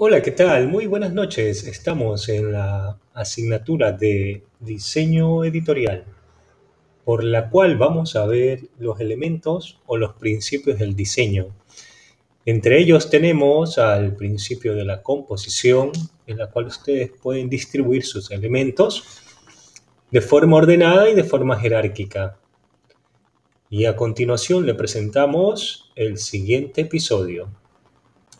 Hola, ¿qué tal? Muy buenas noches. Estamos en la asignatura de diseño editorial, por la cual vamos a ver los elementos o los principios del diseño. Entre ellos tenemos al principio de la composición, en la cual ustedes pueden distribuir sus elementos de forma ordenada y de forma jerárquica. Y a continuación le presentamos el siguiente episodio.